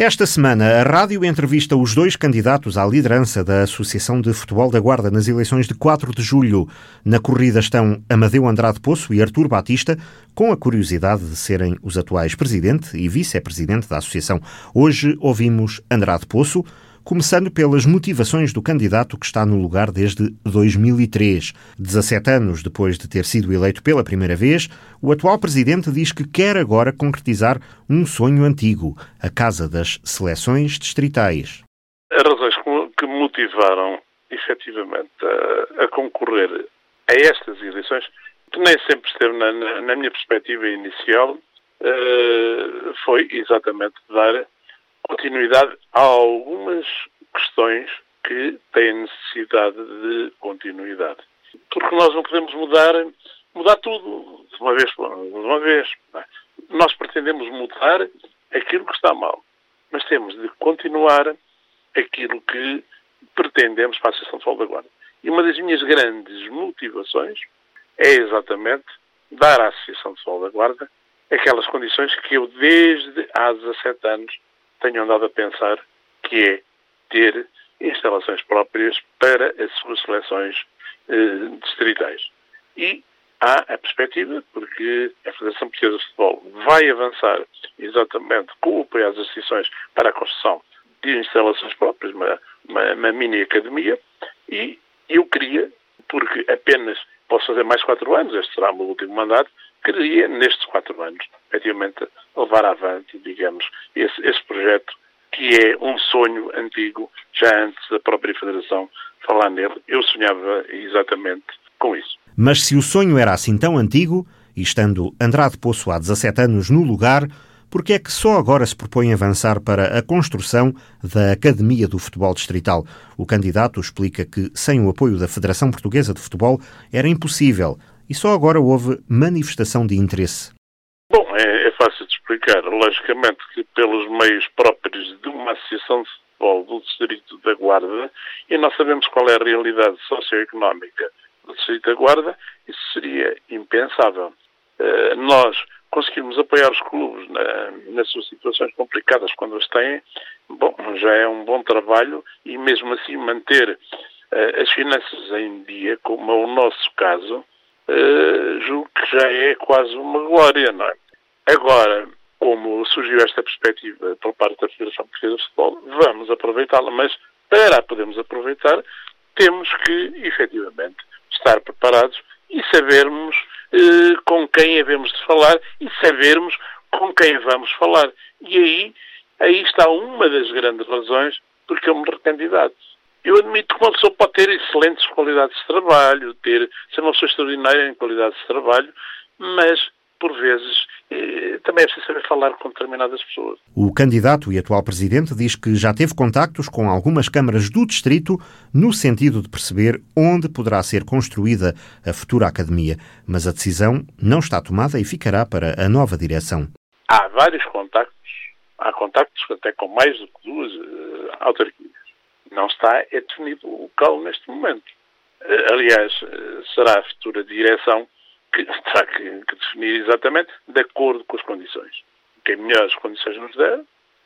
Esta semana, a rádio entrevista os dois candidatos à liderança da Associação de Futebol da Guarda nas eleições de 4 de julho. Na corrida estão Amadeu Andrade Poço e Artur Batista, com a curiosidade de serem os atuais presidente e vice-presidente da Associação. Hoje ouvimos Andrade Poço, começando pelas motivações do candidato que está no lugar desde 2003. 17 anos depois de ter sido eleito pela primeira vez, o atual presidente diz que quer agora concretizar um sonho antigo, a Casa das Seleções Distritais. As razões que motivaram efetivamente a, a concorrer a estas eleições, que nem sempre esteve na, na, na minha perspectiva inicial, uh, foi exatamente dar continuidade a algumas questões que têm necessidade de continuidade. Porque nós não podemos mudar, mudar tudo de uma vez. De uma vez é? Nós pretendemos mudar aquilo que está mal, mas temos de continuar aquilo que pretendemos para a Associação de Salvaguarda. E uma das minhas grandes motivações é exatamente dar à Associação de Salvaguarda aquelas condições que eu, desde há 17 anos, tenho andado a pensar, que é ter instalações próprias para as suas seleções eh, distritais. E há a perspectiva, porque a Federação Portuguesa de Futebol vai avançar exatamente com o apoio às associações para a construção de instalações próprias, uma, uma, uma mini academia, e eu queria, porque apenas posso fazer mais quatro anos, este será o meu último mandato, queria, nestes quatro anos, efetivamente, levar avante, digamos, esse, esse projeto que é um sonho antigo, já antes da própria Federação falar nele. Eu sonhava exatamente com isso. Mas se o sonho era assim tão antigo, e estando Andrade Poço há 17 anos no lugar, por que é que só agora se propõe avançar para a construção da Academia do Futebol Distrital? O candidato explica que, sem o apoio da Federação Portuguesa de Futebol, era impossível e só agora houve manifestação de interesse. Fácil de explicar. Logicamente que pelos meios próprios de uma associação de futebol do Distrito da Guarda, e nós sabemos qual é a realidade socioeconómica do Distrito da Guarda, isso seria impensável. Uh, nós conseguirmos apoiar os clubes na, nas suas situações complicadas quando as têm, bom, já é um bom trabalho e mesmo assim manter uh, as finanças em dia, como é o nosso caso, uh, julgo que já é quase uma glória, não é? Agora, como surgiu esta perspectiva por parte da Federação Portuguesa de Futebol, vamos aproveitá-la, mas para a podermos aproveitar, temos que, efetivamente, estar preparados e sabermos eh, com quem havemos de falar e sabermos com quem vamos falar. E aí, aí está uma das grandes razões porque eu me recandidato. Eu admito que uma pessoa pode ter excelentes qualidades de trabalho, ter, ser uma pessoa extraordinária em qualidades de trabalho, mas, por vezes, também é preciso saber falar com determinadas pessoas. O candidato e atual presidente diz que já teve contactos com algumas câmaras do distrito no sentido de perceber onde poderá ser construída a futura academia, mas a decisão não está tomada e ficará para a nova direção. Há vários contactos, há contactos até com mais do que duas uh, autarquias não está é definido o local neste momento. Eh, aliás, eh, será a futura direção que terá que, que, definir exatamente de acordo com as condições. Quem melhores condições nos der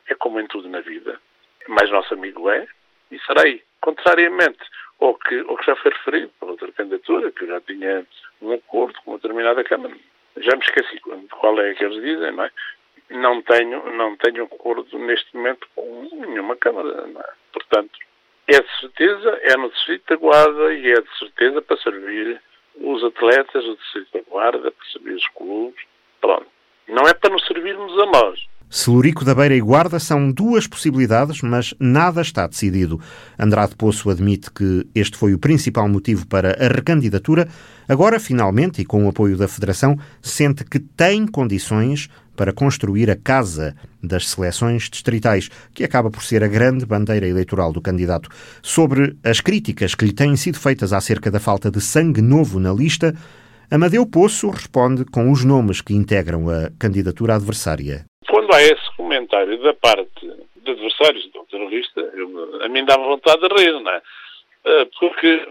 é como em tudo na vida. Mais nosso amigo é e será aí. Contrariamente ao que, ao que já foi referido pela outra candidatura, que já tinha um acordo com uma determinada Câmara, já me esqueci qual é que eles dizem, não é? Não tenho, não tenho acordo neste momento com nenhuma Câmara, é? Portanto, é de certeza, é no Distrito da Guarda e é de certeza para servir os atletas do Distrito da Guarda, servir os clubes. Pronto. Não é para nos servirmos a nós. Celurico da Beira e Guarda são duas possibilidades, mas nada está decidido. Andrade Poço admite que este foi o principal motivo para a recandidatura. Agora, finalmente, e com o apoio da Federação, sente que tem condições para construir a Casa das Seleções Distritais, que acaba por ser a grande bandeira eleitoral do candidato. Sobre as críticas que lhe têm sido feitas acerca da falta de sangue novo na lista, Amadeu Poço responde com os nomes que integram a candidatura adversária. Quando há esse comentário da parte de adversários do terrorista, eu, a mim dá vontade de rir, não é? Eh, porque,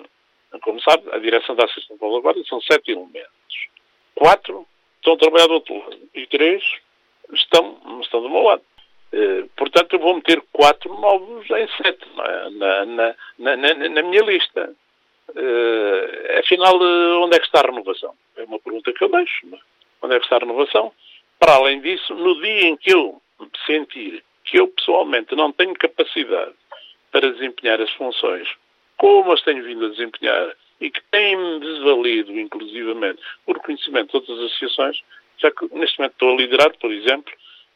como sabe, a direção da Associação de Salvaguarda são sete elementos. Quatro estão a trabalhar do outro lado e três estão, estão do meu lado. Uh, portanto, eu vou meter quatro novos em sete é? na, na, na, na, minha lista. Uh, afinal, onde é que está a renovação? É uma pergunta que eu deixo. É? Onde é que está a renovação? Para além disso, no dia em que eu sentir que eu pessoalmente não tenho capacidade para desempenhar as funções como as tenho vindo a desempenhar e que têm-me desvalido, inclusivamente, por conhecimento de outras associações, já que neste momento estou a liderar, por exemplo,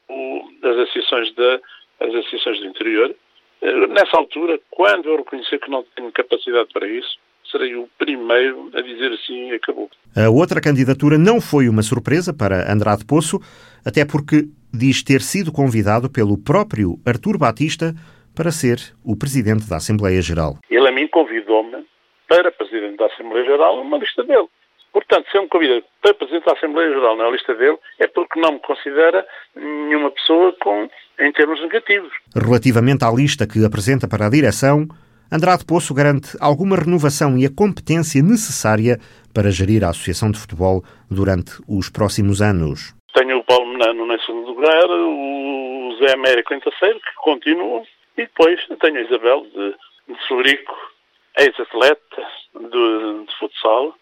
o, as, associações de, as associações do interior. Eh, nessa altura, quando eu reconhecer que não tenho capacidade para isso, serei o primeiro a dizer assim acabou. A outra candidatura não foi uma surpresa para Andrade Poço, até porque diz ter sido convidado pelo próprio Artur Batista para ser o presidente da Assembleia Geral. Ele a mim convidou-me para presidente da Assembleia Geral numa lista dele. Portanto, se ele me convida para presidente da Assembleia Geral na lista dele, é porque não me considera nenhuma pessoa com, em termos negativos. Relativamente à lista que apresenta para a direção, Andrade Poço garante alguma renovação e a competência necessária para gerir a Associação de Futebol durante os próximos anos. Tenho o Paulo Menano em segundo lugar, o Zé Américo em terceiro, que continuam, e depois tenho a Isabel de, de Frederico, ex-atleta de, de futsal,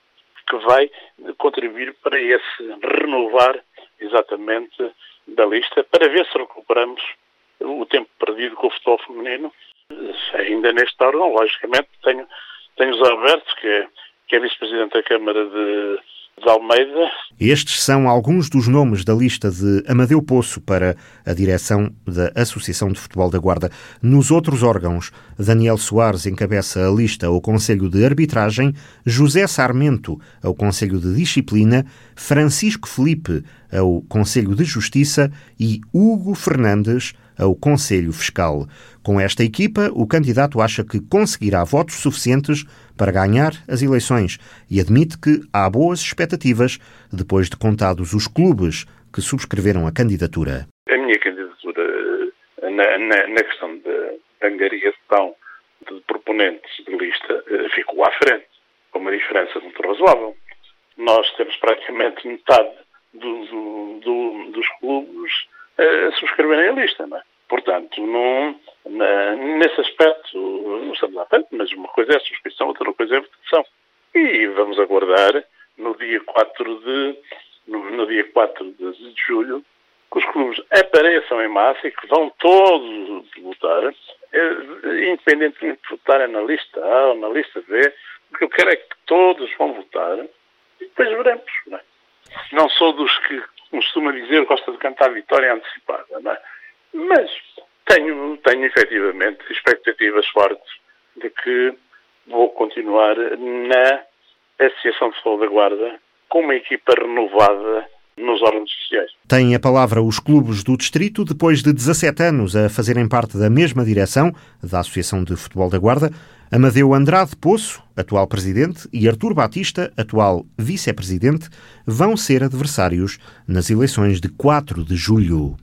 que vai contribuir para esse renovar exatamente da lista, para ver se recuperamos o tempo perdido com o futebol feminino ainda neste órgão, logicamente, tenho, tenho o Zé Alberto, que é, que é vice-presidente da Câmara de, de Almeida. Estes são alguns dos nomes da lista de Amadeu Poço para a direção da Associação de Futebol da Guarda. Nos outros órgãos, Daniel Soares encabeça a lista ao Conselho de Arbitragem, José Sarmento ao Conselho de Disciplina, Francisco Felipe ao Conselho de Justiça e Hugo Fernandes ao Conselho Fiscal. Com esta equipa, o candidato acha que conseguirá votos suficientes para ganhar as eleições e admite que há boas expectativas depois de contados os clubes que subscreveram a candidatura. A minha candidatura na, na, na questão da angariação de proponentes de lista eh, ficou à frente, com uma diferença muito razoável. Nós temos praticamente metade do, do, do, dos clubes subscreverem a lista. Não é? Portanto, não, na, nesse aspecto, não estamos à frente, mas uma coisa é a subscrição, outra coisa é a votação. E vamos aguardar no dia 4 de, no, no dia 4 de, de julho que os clubes apareçam em massa e que vão todos votar, eh, independentemente de votarem na lista A ou na lista B, o que eu quero é que todos vão votar e depois veremos. Não, é? Não sou dos que costuma dizer, gosta de cantar vitória antecipada, é? Mas tenho, tenho efetivamente expectativas fortes de que vou continuar na Associação de Futebol da Guarda com uma equipa renovada nos órgãos sociais. Têm a palavra os clubes do Distrito, depois de 17 anos a fazerem parte da mesma direção da Associação de Futebol da Guarda. Amadeu Andrade Poço, atual presidente, e Artur Batista, atual vice-presidente, vão ser adversários nas eleições de 4 de julho.